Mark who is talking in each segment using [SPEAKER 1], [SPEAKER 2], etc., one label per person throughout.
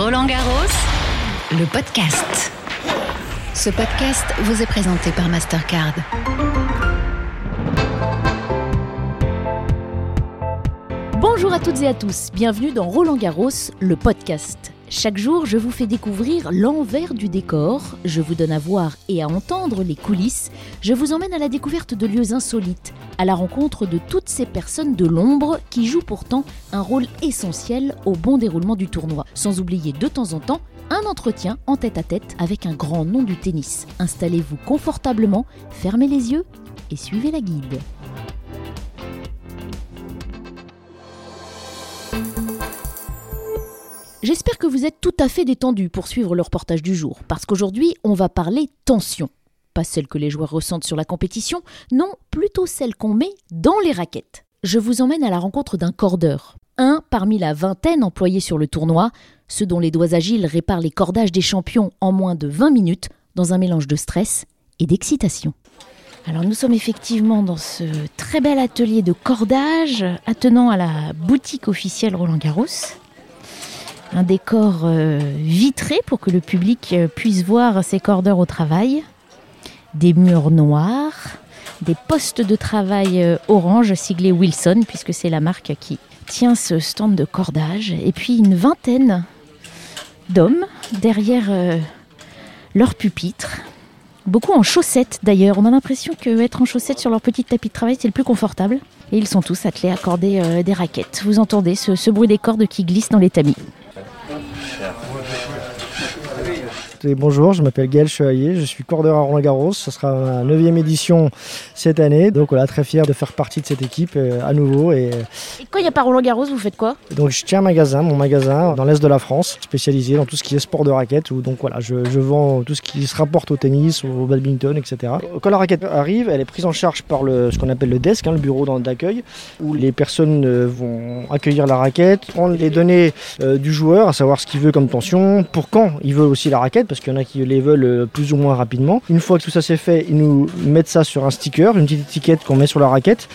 [SPEAKER 1] Roland Garros, le podcast. Ce podcast vous est présenté par Mastercard.
[SPEAKER 2] Bonjour à toutes et à tous, bienvenue dans Roland Garros, le podcast. Chaque jour, je vous fais découvrir l'envers du décor, je vous donne à voir et à entendre les coulisses, je vous emmène à la découverte de lieux insolites, à la rencontre de toutes ces personnes de l'ombre qui jouent pourtant un rôle essentiel au bon déroulement du tournoi, sans oublier de temps en temps un entretien en tête-à-tête avec un grand nom du tennis. Installez-vous confortablement, fermez les yeux et suivez la guide. J'espère que vous êtes tout à fait détendu pour suivre le reportage du jour, parce qu'aujourd'hui, on va parler tension. Pas celle que les joueurs ressentent sur la compétition, non, plutôt celle qu'on met dans les raquettes. Je vous emmène à la rencontre d'un cordeur, un parmi la vingtaine employés sur le tournoi, ceux dont les doigts agiles réparent les cordages des champions en moins de 20 minutes, dans un mélange de stress et d'excitation. Alors nous sommes effectivement dans ce très bel atelier de cordage attenant à la boutique officielle Roland Garros un décor euh, vitré pour que le public euh, puisse voir ses cordeurs au travail, des murs noirs, des postes de travail euh, orange siglés Wilson, puisque c'est la marque qui tient ce stand de cordage, et puis une vingtaine d'hommes derrière leur pupitre. Beaucoup en chaussettes d'ailleurs. On a l'impression qu'être en chaussettes sur leur petit tapis de travail, c'est le plus confortable. Et ils sont tous attelés à accorder des raquettes. Vous entendez ce, ce bruit des cordes qui glissent dans les tamis.
[SPEAKER 3] Bonjour, je m'appelle Gaël Chevalier, je suis cordeur à Roland Garros. Ce sera ma 9 édition cette année. Donc voilà, très fier de faire partie de cette équipe euh, à nouveau. Et,
[SPEAKER 2] quand il n'y a pas Roland Garros, vous faites quoi?
[SPEAKER 3] Donc je tiens un magasin, mon magasin dans l'Est de la France, spécialisé dans tout ce qui est sport de raquette. Où, donc voilà, je, vends tout ce qui se rapporte au tennis, au badminton, etc. Quand la raquette arrive, elle est prise en charge par le, ce qu'on appelle le desk, hein, le bureau d'accueil, où les personnes euh, vont accueillir la raquette, prendre les données euh, du joueur, à savoir ce qu'il veut comme tension, pour quand il veut aussi la raquette parce qu'il y en a qui les veulent euh, plus ou moins rapidement. Une fois que tout ça c'est fait, ils nous mettent ça sur un sticker, une petite étiquette qu'on met sur la raquette.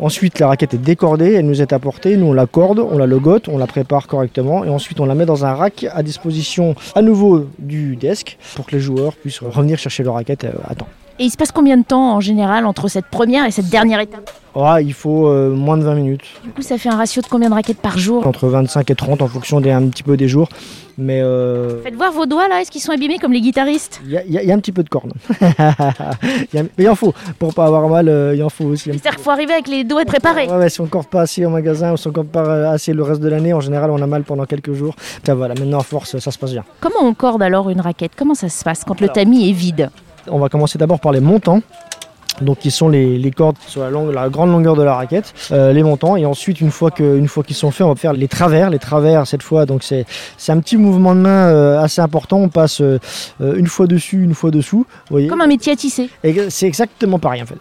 [SPEAKER 3] Ensuite, la raquette est décordée, elle nous est apportée, nous on la corde, on la logote, on la prépare correctement et ensuite on la met dans un rack à disposition à nouveau du desk pour que les joueurs puissent revenir chercher leur raquette euh, à temps.
[SPEAKER 2] Et il se passe combien de temps en général entre cette première et cette dernière étape?
[SPEAKER 3] Il faut euh, moins de 20 minutes.
[SPEAKER 2] Du coup, ça fait un ratio de combien de raquettes par jour?
[SPEAKER 3] Entre 25 et 30 en fonction des, un petit peu des jours. Mais
[SPEAKER 2] euh, Faites voir vos doigts là, est-ce qu'ils sont abîmés comme les guitaristes?
[SPEAKER 3] Il y, a un petit peu de corne. mais il en faut, pour pas avoir mal, euh, il en faut aussi.
[SPEAKER 2] C'est-à-dire qu'il faut arriver avec les doigts préparés.
[SPEAKER 3] Ouais, si on ne corde pas assez au magasin ou si on ne corde pas assez le reste de l'année, en général on a mal pendant quelques jours. Ça voilà, maintenant à force, ça se passe bien.
[SPEAKER 2] Comment on corde alors une raquette? Comment ça se passe quand le tamis est vide?
[SPEAKER 3] On va commencer d'abord par les montants donc qui sont les, cordes sur la, la, grande longueur de la raquette, euh, les montants et ensuite une fois que une fois qu'ils sont faits, on va faire les travers, les travers cette fois donc c'est c'est un petit mouvement de main euh, assez important, on passe euh, une fois dessus, une fois dessous,
[SPEAKER 2] voyez? Comme un métier à tisser.
[SPEAKER 3] C'est exactement pareil en fait.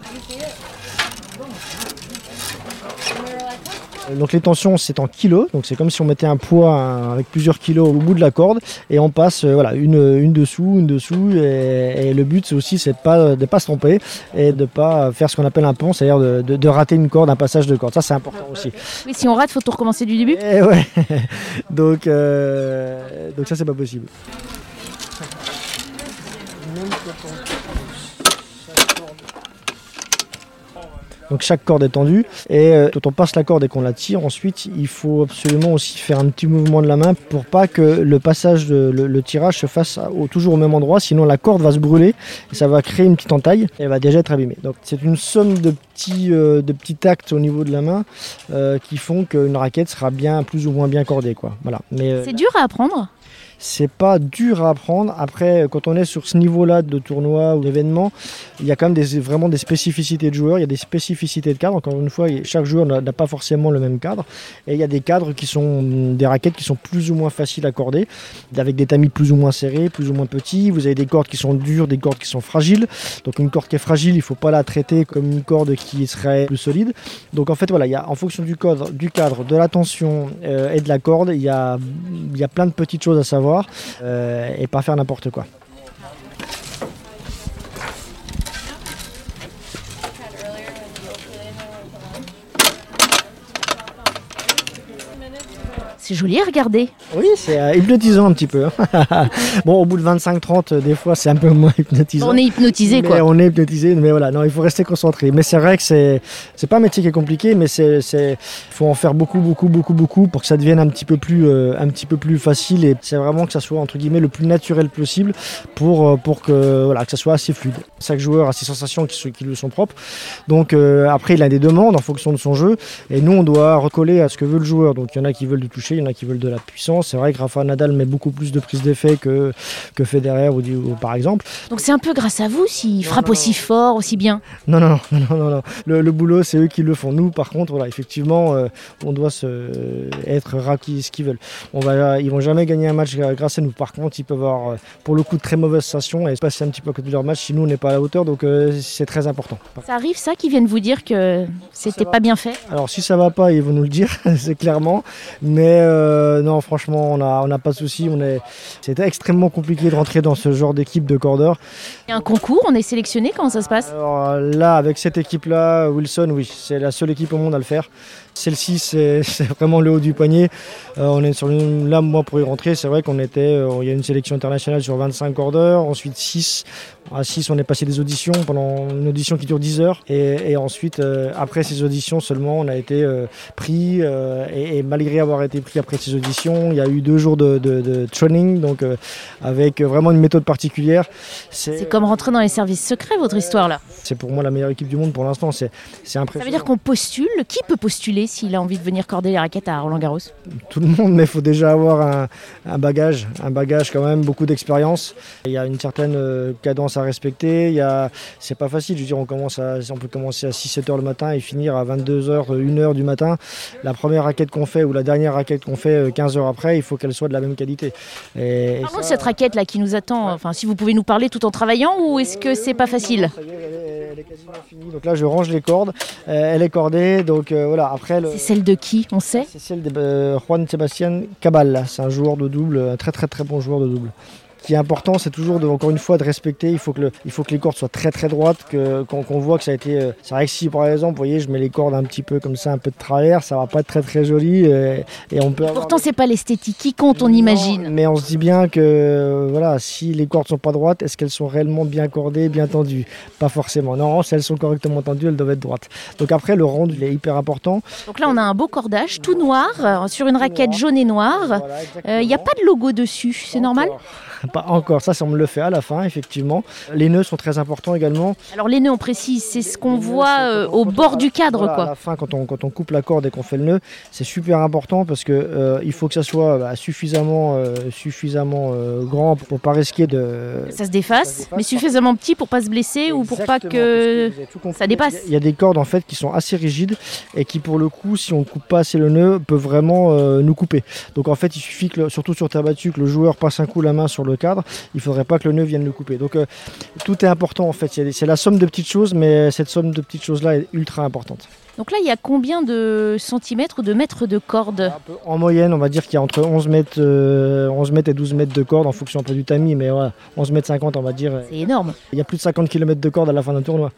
[SPEAKER 3] Donc les tensions c'est en kilos, donc c'est comme si on mettait un poids avec plusieurs kilos au bout de la corde et on passe euh, voilà une, une dessous, une dessous et, le but c'est aussi c'est de pas de pas se tromper et de pas faire ce qu'on appelle un pont, c'est-à-dire de, de, rater une corde, un passage de corde. Ça c'est important aussi.
[SPEAKER 2] Oui, si on rate, faut tout recommencer du début.
[SPEAKER 3] Et eh ouais. donc euh, donc ça c'est pas possible. Donc chaque corde est tendue et euh, quand on passe la corde et qu'on la tire, ensuite il faut absolument aussi faire un petit mouvement de la main pour pas que le passage, de, le, tirage se fasse toujours au même endroit, sinon la corde va se brûler et ça va créer une petite entaille et elle va déjà être abîmée. Donc c'est une somme de petits, euh, de petits tacts au niveau de la main euh, qui font qu'une raquette sera bien plus ou moins bien cordée. Quoi. Voilà.
[SPEAKER 2] Mais, c'est dur à apprendre
[SPEAKER 3] c'est pas dur à apprendre. Après, quand on est sur ce niveau-là de tournoi ou d'événement, il y a quand même vraiment des spécificités de joueurs, il y a des spécificités de cadre. Encore une fois, chaque joueur n'a pas forcément le même cadre. Et il y a des cadres qui sont des raquettes qui sont plus ou moins faciles à corder, avec des tamis plus ou moins serrés, plus ou moins petits. Vous avez des cordes qui sont dures, des cordes qui sont fragiles. Donc une corde qui est fragile, il ne faut pas la traiter comme une corde qui serait plus solide. Donc en fait, voilà, en fonction du cadre, du cadre de la tension euh, et de la corde, il y a plein de petites choses à savoir euh, et pas faire n'importe quoi.
[SPEAKER 2] C'est joli à regarder.
[SPEAKER 3] Oui, c'est euh, hypnotisant un petit peu. bon, au bout de 25-30, euh, des fois, c'est un peu moins hypnotisant.
[SPEAKER 2] On est hypnotisé
[SPEAKER 3] Mais
[SPEAKER 2] quoi.
[SPEAKER 3] On est hypnotisé, mais voilà, non, il faut rester concentré. Mais c'est vrai que c'est, c'est pas un métier qui est compliqué, mais c'est, c'est, faut en faire beaucoup, beaucoup, beaucoup, beaucoup pour que ça devienne un petit peu plus, euh, un petit peu plus facile. Et c'est vraiment que ça soit entre guillemets le plus naturel possible pour, euh, pour que, voilà, que ça soit assez fluide. Chaque joueur a ses sensations qui, lui sont propres. Donc après, il a des demandes en fonction de son jeu, et nous, on doit recoller à ce que veut le joueur. Donc il y en a qui veulent du toucher, y en a qui veulent de la puissance. C'est vrai que Rafa Nadal met beaucoup plus de prise d'effet que que Federer ou, ou par exemple.
[SPEAKER 2] Donc c'est un peu grâce à vous s'il frappe
[SPEAKER 3] non,
[SPEAKER 2] aussi fort, aussi bien.
[SPEAKER 3] Non, non, non, non, non, non. Le, le boulot, c'est eux qui le font. Nous, par contre, voilà, effectivement, euh, on doit se, être raquis ce qu'ils veulent. On va, ils vont jamais gagner un match grâce à nous. Par contre, ils peuvent avoir, euh, pour le coup, de très mauvaises sensations et se passer un petit peu à côté de leur match si nous, on n'est pas à la hauteur. Donc, euh, c'est très important.
[SPEAKER 2] Ça arrive ça qu'ils viennent vous dire que c'était pas bien fait?
[SPEAKER 3] Alors, si ça va pas, ils vont nous le dire, c'est clairement. Mais euh, non, franchement, on n'a on a pas de souci. Est, c'était extrêmement compliqué de rentrer dans ce genre d'équipe de cordeurs.
[SPEAKER 2] Il y a un concours, on est sélectionné, comment ça se passe?
[SPEAKER 3] Alors là, avec cette équipe-là, Wilson, oui, c'est la seule équipe au monde à le faire. Celle-ci, c'est vraiment le haut du panier. Euh, on est sur une, là, moi, pour y rentrer, c'est vrai qu'on était, euh, il y a une sélection internationale sur 25 cordeurs, ensuite 6. À 6, on est passé des auditions pendant une audition qui dure 10 heures. Et, et ensuite, euh, après ces auditions seulement, on a été pris. et, et malgré avoir été pris après ces auditions, il y a eu deux jours de, de- de training, donc avec vraiment une méthode particulière.
[SPEAKER 2] C'est comme rentrer dans les services secrets, votre histoire là.
[SPEAKER 3] C'est pour moi la meilleure équipe du monde pour l'instant. C'est c'est
[SPEAKER 2] Ça
[SPEAKER 3] impressionnant.
[SPEAKER 2] veut dire qu'on postule. Qui peut postuler? S'il a envie de venir corder les raquettes à Roland Garros
[SPEAKER 3] tout le monde, mais il faut déjà avoir un, un bagage, un bagage quand même, beaucoup d'expérience. Il y a une certaine euh, cadence à respecter. Il y a, c'est pas facile. Je veux dire, on commence à, on peut commencer à 6-7 heures le matin et finir à 22 heures, 1 heure du matin. La première raquette qu'on fait ou la dernière raquette qu'on fait euh, 15 heures après, il faut qu'elle soit de la même qualité. Et, et
[SPEAKER 2] Parlons de cette raquette là qui nous attend. Enfin, si vous pouvez nous parler tout en travaillant ou est-ce que c'est pas facile?
[SPEAKER 3] Elle est, quasiment finie. Donc là, je range les cordes. Euh, elle est cordée. Donc euh, voilà. Après, le,
[SPEAKER 2] C'est celle de qui On sait?
[SPEAKER 3] C'est celle de euh, Juan Sebastián Cabal. C'est un joueur de double, un très très très bon joueur de double. Ce qui est important, c'est toujours de, encore une fois de respecter. Il faut que, le- il faut que les cordes soient très très droites, que, qu'on, qu'on voit que ça a été. euh, c'est vrai que si par exemple, vous voyez, je mets les cordes un petit peu comme ça, un peu de travers, ça va pas être très très joli. euh, et on peut. avoir
[SPEAKER 2] Pourtant, c'est pas l'esthétique qui compte, on
[SPEAKER 3] Non,
[SPEAKER 2] imagine.
[SPEAKER 3] Mais on se dit bien que voilà, si les cordes sont pas droites, est-ce qu'elles sont réellement bien cordées, bien tendues? Pas forcément. Non, si elles sont correctement tendues, elles doivent être droites. Donc après, le rendu il est hyper important.
[SPEAKER 2] Donc là, on a un beau cordage tout noir euh, sur une raquette jaune et noire.
[SPEAKER 3] Voilà,
[SPEAKER 2] Il n'y a pas de logo dessus, c'est normal?
[SPEAKER 3] Pas encore, ça, ça on me le fait à la fin, effectivement. Les nœuds sont très importants également.
[SPEAKER 2] Alors les nœuds, on précise, c'est ce qu'on voit euh, au
[SPEAKER 3] on-
[SPEAKER 2] bord du cadre,
[SPEAKER 3] voilà, À
[SPEAKER 2] quoi.
[SPEAKER 3] la fin, quand on, quand on coupe la corde et qu'on fait le nœud, c'est super important parce que euh, il faut que ça soit bah, suffisamment, euh, suffisamment grand pour pas risquer de.
[SPEAKER 2] Ça se
[SPEAKER 3] Ça se
[SPEAKER 2] défasse, mais suffisamment petit pour pas se blesser ou pour pas que ça dépasse.
[SPEAKER 3] Il y a des cordes en fait qui sont assez rigides et qui pour le coup, si on ne coupe pas assez le nœud, peuvent vraiment nous couper. Donc en fait, il suffit que, surtout sur terre battue, que le joueur passe un coup la main sur le cadre. Il faudrait pas que le nœud vienne le couper. Donc euh, tout est important en fait. C'est la somme de petites choses, mais cette somme de petites choses là est ultra importante.
[SPEAKER 2] Donc là, il y a combien de centimètres ou de mètres de corde
[SPEAKER 3] En moyenne, on va dire qu'il y a entre 11 mètres, euh, 11 mètres et 12 mètres de corde en fonction un peu du tamis, mais voilà, 11 mètres 50 on va dire.
[SPEAKER 2] C'est énorme.
[SPEAKER 3] Il y a plus de 50 km de corde à la fin d'un tournoi.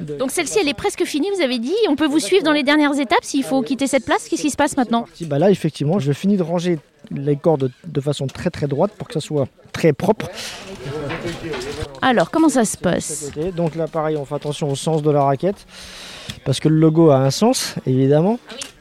[SPEAKER 2] Donc celle-ci, elle est presque finie, vous avez dit. On peut vous suivre dans les dernières étapes s'il faut quitter cette place. Qu'est-ce qui se passe maintenant?
[SPEAKER 3] Si, bah là, effectivement, je finis de ranger les cordes de façon très très droite pour que ça soit très propre.
[SPEAKER 2] Alors, comment ça se passe?
[SPEAKER 3] Donc là, pareil, on fait attention au sens de la raquette parce que le logo a un sens, évidemment.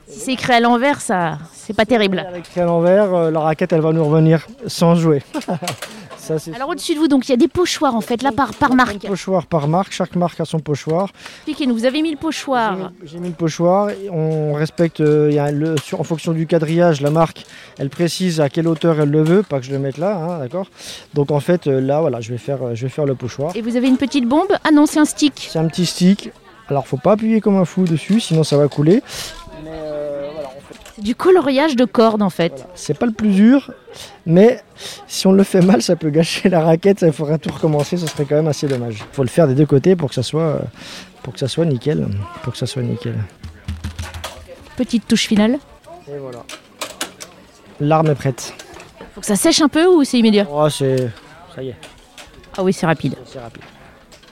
[SPEAKER 2] Si c'est écrit à l'envers, ça, c'est pas terrible.
[SPEAKER 3] Avec à l'envers, euh, la raquette, elle va nous revenir sans jouer. ça,
[SPEAKER 2] Alors au-dessus de vous, donc il y a des pochoirs en fait, là par, par marque.
[SPEAKER 3] pochoir par marque. Chaque marque a son pochoir.
[SPEAKER 2] Expliquez-nous, vous avez mis le pochoir.
[SPEAKER 3] J'ai mis le pochoir. On respecte, euh, il y a le, sur- en fonction du quadrillage, la marque, elle précise à quelle hauteur elle le veut, pas que je le mette là, hein, d'accord. Donc en fait, euh, là, voilà, je vais faire, euh, je vais faire le pochoir.
[SPEAKER 2] Et vous avez une petite bombe Ah non, c'est un stick.
[SPEAKER 3] C'est un petit stick. Alors faut pas appuyer comme un fou dessus, sinon ça va couler. Mais euh, voilà, on fait-
[SPEAKER 2] C'est du coloriage de cordes en fait.
[SPEAKER 3] voilà. C'est pas le plus dur, mais si on le fait mal, ça peut gâcher la raquette. Il faudrait tout recommencer, ce serait quand même assez dommage. Il faut le faire des deux côtés pour que ça soit, pour que ça soit nickel, pour que ça soit nickel.
[SPEAKER 2] Petite touche finale.
[SPEAKER 3] Et voilà. L'arme est prête.
[SPEAKER 2] Faut que ça sèche un peu ou c'est immédiat?
[SPEAKER 3] Oh, c'est, ça y est,
[SPEAKER 2] Ah oui, c'est rapide.
[SPEAKER 3] c'est rapide.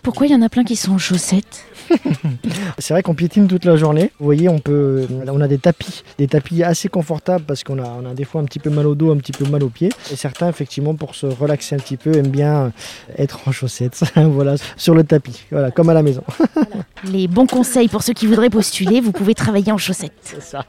[SPEAKER 2] Pourquoi il y en a plein qui sont en chaussettes
[SPEAKER 3] c'est vrai qu'on piétine toute la journée. Vous voyez, on peut, on a des tapis, des tapis assez confortables parce qu'on a, on a des fois un petit peu mal au dos, un petit peu mal aux pieds. Et certains, effectivement, pour se relaxer un petit peu, aiment bien être en chaussettes, voilà, sur le tapis, voilà, comme à la maison.
[SPEAKER 2] Les bons conseils pour ceux qui voudraient postuler, vous pouvez travailler en chaussettes.
[SPEAKER 3] C'est ça.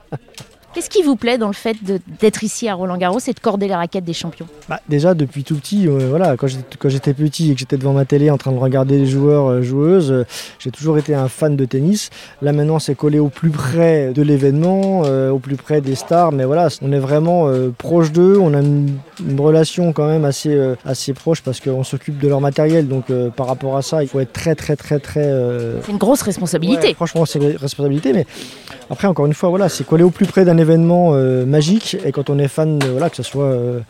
[SPEAKER 2] Qu'est-ce qui vous plaît dans le fait d'être ici à Roland Garros et de corder la raquette des champions?
[SPEAKER 3] Bah, déjà depuis tout petit, euh, voilà, quand j'étais, petit et que j'étais devant ma télé en train de regarder les joueurs, euh, joueuses, euh, j'ai toujours été un fan de tennis. Là maintenant c'est collé au plus près de l'événement, au plus près des stars, mais voilà, on est vraiment proche d'eux, on a une, une relation quand même assez, assez proche parce qu'on s'occupe de leur matériel, donc par rapport à ça il faut être très très très très...
[SPEAKER 2] C'est une grosse responsabilité.
[SPEAKER 3] Ouais, franchement, c'est une responsabilité, mais après, encore une fois, voilà, c'est collé au plus près d'un événement euh, magique. Et quand on est fan, euh, voilà, que ce soit euh,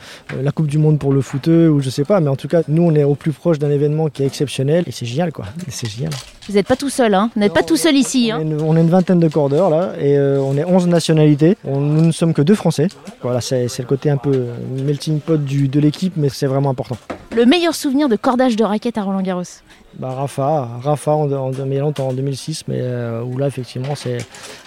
[SPEAKER 3] la Coupe du Monde pour le foot ou je sais pas, mais en tout cas, nous, on est au plus proche d'un événement qui est exceptionnel et c'est génial, quoi. C'est génial.
[SPEAKER 2] Vous n'êtes pas tout seul, hein Vous n'êtes pas tout seul ici.
[SPEAKER 3] On
[SPEAKER 2] Hein
[SPEAKER 3] est, une, on est une vingtaine de cordeurs là, et on est 11 nationalités. On- nous ne sommes que deux Français. Voilà, c'est c'est le côté un peu melting pot du, de l'équipe, mais c'est vraiment important.
[SPEAKER 2] Le meilleur souvenir de cordage de raquette à Roland Garros
[SPEAKER 3] Bah, Rafa, Rafa en, en, en 2006, mais euh, où là, effectivement, c'est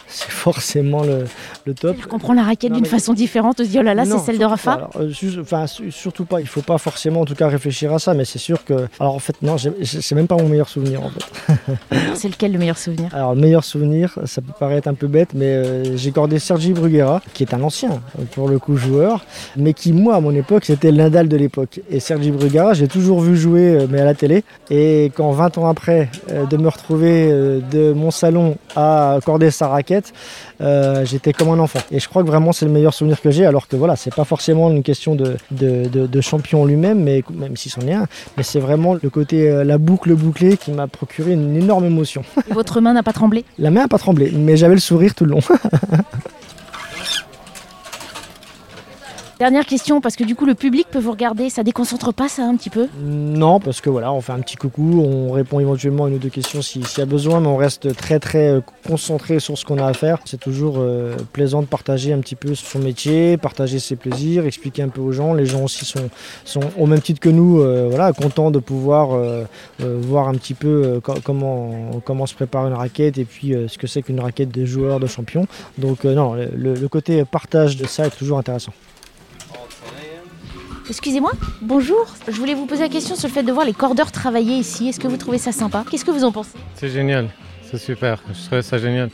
[SPEAKER 3] forcément le, le top.
[SPEAKER 2] Qu'on prend la raquette d'une façon différente, on se dit oh là là, c'est celle de Rafa.
[SPEAKER 3] pas. Alors, euh, su- enfin, su- surtout pas. Il faut pas forcément, en tout cas, réfléchir à ça. Mais c'est sûr que. Alors en fait, non, c'est même pas mon meilleur souvenir. En fait.
[SPEAKER 2] C'est lequel le meilleur souvenir?
[SPEAKER 3] Alors le meilleur souvenir, ça peut paraître un peu bête, mais euh, j'ai gardé Sergi Bruguera, qui est un ancien euh, pour le coup joueur, mais qui moi à mon époque c'était le Nadal de l'époque. Et Sergi Bruguera, j'ai toujours vu jouer, mais à la télé. Et quand 20 ans après euh, de me retrouver euh, de mon salon à accorder sa raquette, euh, j'étais comme un enfant. Et je crois que vraiment c'est le meilleur souvenir que j'ai, alors que voilà, c'est pas forcément une question de, de, de- de champion lui-même, mais même si c'en est un, mais c'est vraiment le côté la boucle bouclée qui m'a procuré une énorme émotion.
[SPEAKER 2] Et Votre main n'a pas tremblé?
[SPEAKER 3] La main n'a pas tremblé, mais j'avais le sourire tout le long.
[SPEAKER 2] Dernière question, parce que du coup le public peut vous regarder, ça déconcentre pas ça un petit peu
[SPEAKER 3] non, parce que voilà, on fait un petit coucou, on répond éventuellement à une ou deux questions si- s'il y a besoin, mais on reste très très euh, concentré sur ce qu'on a à faire. C'est toujours euh, plaisant de partager un petit peu son métier, partager ses plaisirs, expliquer un peu aux gens. Les gens aussi sont, sont au même titre que nous, euh, voilà, contents de pouvoir voir un petit peu co- comment, comment se prépare une raquette et puis ce que c'est qu'une raquette de joueur, de champion. Donc non, le côté partage de ça est toujours intéressant.
[SPEAKER 2] Excusez-moi, bonjour. Je voulais vous poser la question sur le fait de voir les cordeurs travailler ici. Est-ce que vous trouvez ça sympa? Qu'est-ce que vous en pensez?
[SPEAKER 4] C'est génial, c'est super, je trouve ça génial.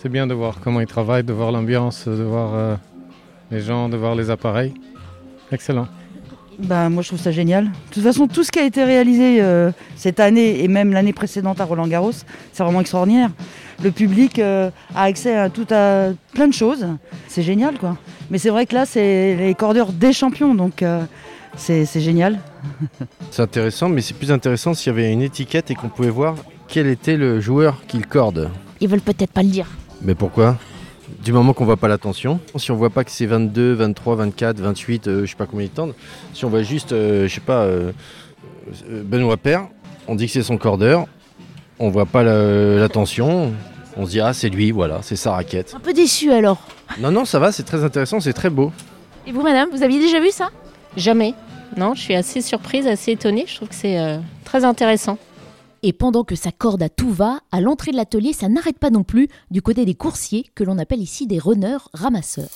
[SPEAKER 4] C'est bien de voir comment ils travaillent, de voir l'ambiance, de voir euh, les gens, de voir les appareils. Excellent.
[SPEAKER 5] Bah, moi, je trouve ça génial. De toute façon, tout ce qui a été réalisé euh, cette année et même l'année précédente à Roland Garros, c'est vraiment extraordinaire. Le public euh, a accès à tout à plein de choses. C'est génial, quoi. Mais c'est vrai que là, c'est les cordeurs des champions, donc euh, c'est génial.
[SPEAKER 6] C'est intéressant, mais c'est plus intéressant s'il y avait une étiquette et qu'on pouvait voir quel était le joueur qui le corde.
[SPEAKER 2] Ils veulent peut-être pas le dire.
[SPEAKER 6] Mais pourquoi? Du moment qu'on voit pas l'attention, si on voit pas que c'est 22, 23, 24, 28, euh, je sais pas combien ils tendent, si on voit juste, euh, je sais pas, euh, euh, Benoît Père, on dit que c'est son cordeur, on voit pas l'attention, on se dit ah c'est lui, voilà, c'est sa raquette.
[SPEAKER 2] Un peu déçu alors.
[SPEAKER 6] Non non ça va, c'est très intéressant, c'est très beau.
[SPEAKER 2] Et vous, madame, vous aviez déjà vu ça?
[SPEAKER 7] Jamais. Non, je suis assez surprise, assez étonnée. Je trouve que c'est euh, très intéressant.
[SPEAKER 2] Et pendant que ça corde à tout va, à l'entrée de l'atelier, ça n'arrête pas non plus du côté des coursiers, que l'on appelle ici des runners ramasseurs.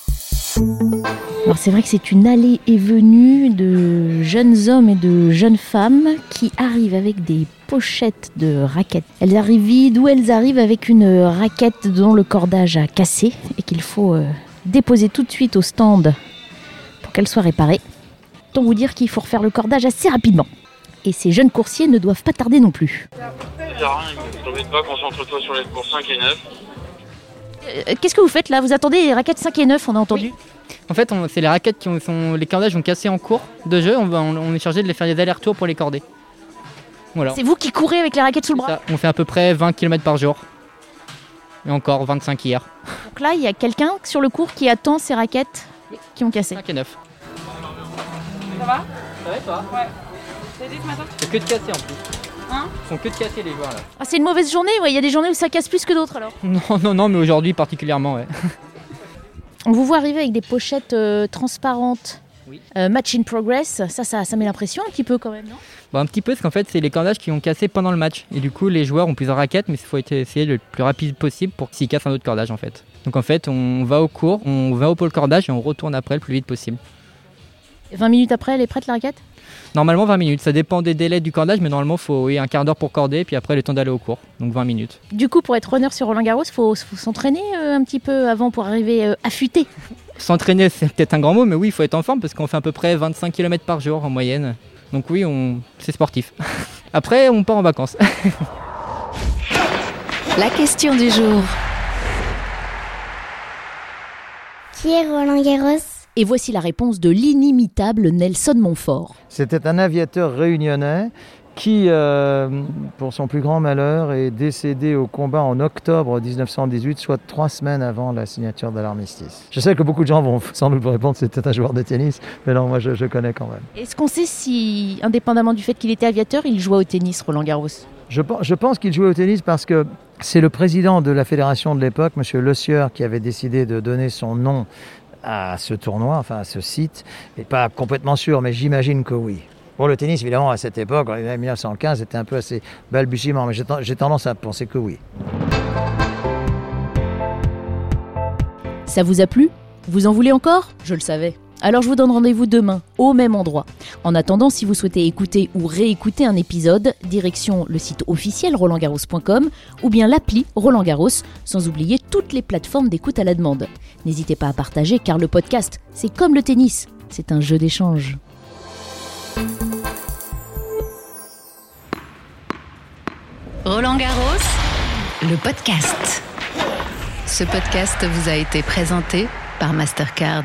[SPEAKER 2] Alors c'est vrai que c'est une allée et venue de jeunes hommes et de jeunes femmes qui arrivent avec des pochettes de raquettes. Elles arrivent vides ou elles arrivent avec une raquette dont le cordage a cassé et qu'il faut euh, déposer tout de suite au stand pour qu'elle soit réparée. Autant vous dire qu'il faut refaire le cordage assez rapidement. Et ces jeunes coursiers ne doivent pas tarder non plus.
[SPEAKER 8] Pas, concentre-toi sur les cours 5 et 9.
[SPEAKER 2] Euh, Qu'est-ce que vous faites là Vous attendez les raquettes 5 et 9, on a entendu
[SPEAKER 9] En fait, on- c'est les raquettes qui ont, sont, les cordages ont cassé en cours de jeu. On, va- on- on est chargé de les faire des allers-retours pour les corder. Voilà.
[SPEAKER 2] C'est vous qui courez avec les raquettes sous le bras
[SPEAKER 9] Ça, on fait à peu près 20 km par jour. Et encore 25 hier.
[SPEAKER 2] Donc là, il y a quelqu'un sur le cours qui attend ces raquettes qui ont cassé.
[SPEAKER 9] 5 et 9. Ça va? Ça va et toi? Ouais. C'est que de casser en plus.
[SPEAKER 10] Hein
[SPEAKER 9] Ils sont que de casser les joueurs là.
[SPEAKER 2] Ah, c'est une mauvaise journée, ouais. il y a des journées où ça casse plus que d'autres alors.
[SPEAKER 9] Non, non, non, mais aujourd'hui particulièrement, ouais.
[SPEAKER 2] On vous voit arriver avec des pochettes euh, transparentes Euh, match in progress, ça, ça, ça met l'impression un petit peu quand même, non?
[SPEAKER 9] Bon, un petit peu, parce qu'en fait, c'est les cordages qui ont cassé pendant le match. Et du coup, les joueurs ont plusieurs raquettes, mais il faut essayer le plus rapide possible pour s'ils cassent un autre cordage, en fait. Donc, en fait, on va au cours, on va au pôle cordage et on retourne après le plus vite possible.
[SPEAKER 2] 20 minutes après, elle est prête la raquette?
[SPEAKER 9] Normalement, 20 minutes. Ça dépend des délais du cordage, mais normalement, il faut oui, un quart d'heure pour corder, puis après, le temps d'aller au cours. Donc, 20 minutes.
[SPEAKER 2] Du coup, pour être runner sur Roland Garros, il faut, faut s'entraîner euh, un petit peu avant pour arriver euh, affûté.
[SPEAKER 9] S'entraîner, c'est peut-être un grand mot, mais oui, il faut être en forme parce qu'on fait à peu près 25 km par jour en moyenne. Donc, oui, on... c'est sportif. après, on part en vacances.
[SPEAKER 1] La question du jour.
[SPEAKER 10] Qui est Roland Garros?
[SPEAKER 2] Et voici la réponse de l'inimitable Nelson Montfort.
[SPEAKER 11] C'était un aviateur réunionnais qui, euh, pour son plus grand malheur, est décédé au combat en octobre 1918, soit trois semaines avant la signature de l'armistice. Je sais que beaucoup de gens vont sans doute vous répondre que c'était un joueur de tennis, mais non, moi je, je connais quand même.
[SPEAKER 2] Est-ce qu'on sait si, indépendamment du fait qu'il était aviateur, il jouait au tennis, Roland Garros?
[SPEAKER 11] Je, je pense qu'il jouait au tennis parce que c'est le président de la fédération de l'époque, M. Le Sieur, qui avait décidé de donner son nom à ce tournoi, enfin à ce site. Et pas complètement sûr, mais j'imagine que oui. Bon, le tennis, évidemment, à cette époque, en 1915, c'était un peu assez balbutiement, mais j'ai tendance à penser que oui.
[SPEAKER 2] Ça vous a plu? Vous en voulez encore? Je le savais. Alors je vous donne rendez-vous demain, au même endroit. En attendant, si vous souhaitez écouter ou réécouter un épisode, direction le site officiel rolandgarros.com ou bien l'appli Roland Garros, sans oublier toutes les plateformes d'écoute à la demande. N'hésitez pas à partager car le podcast, c'est comme le tennis, c'est un jeu d'échange.
[SPEAKER 1] Roland Garros, le podcast. Ce podcast vous a été présenté par Mastercard.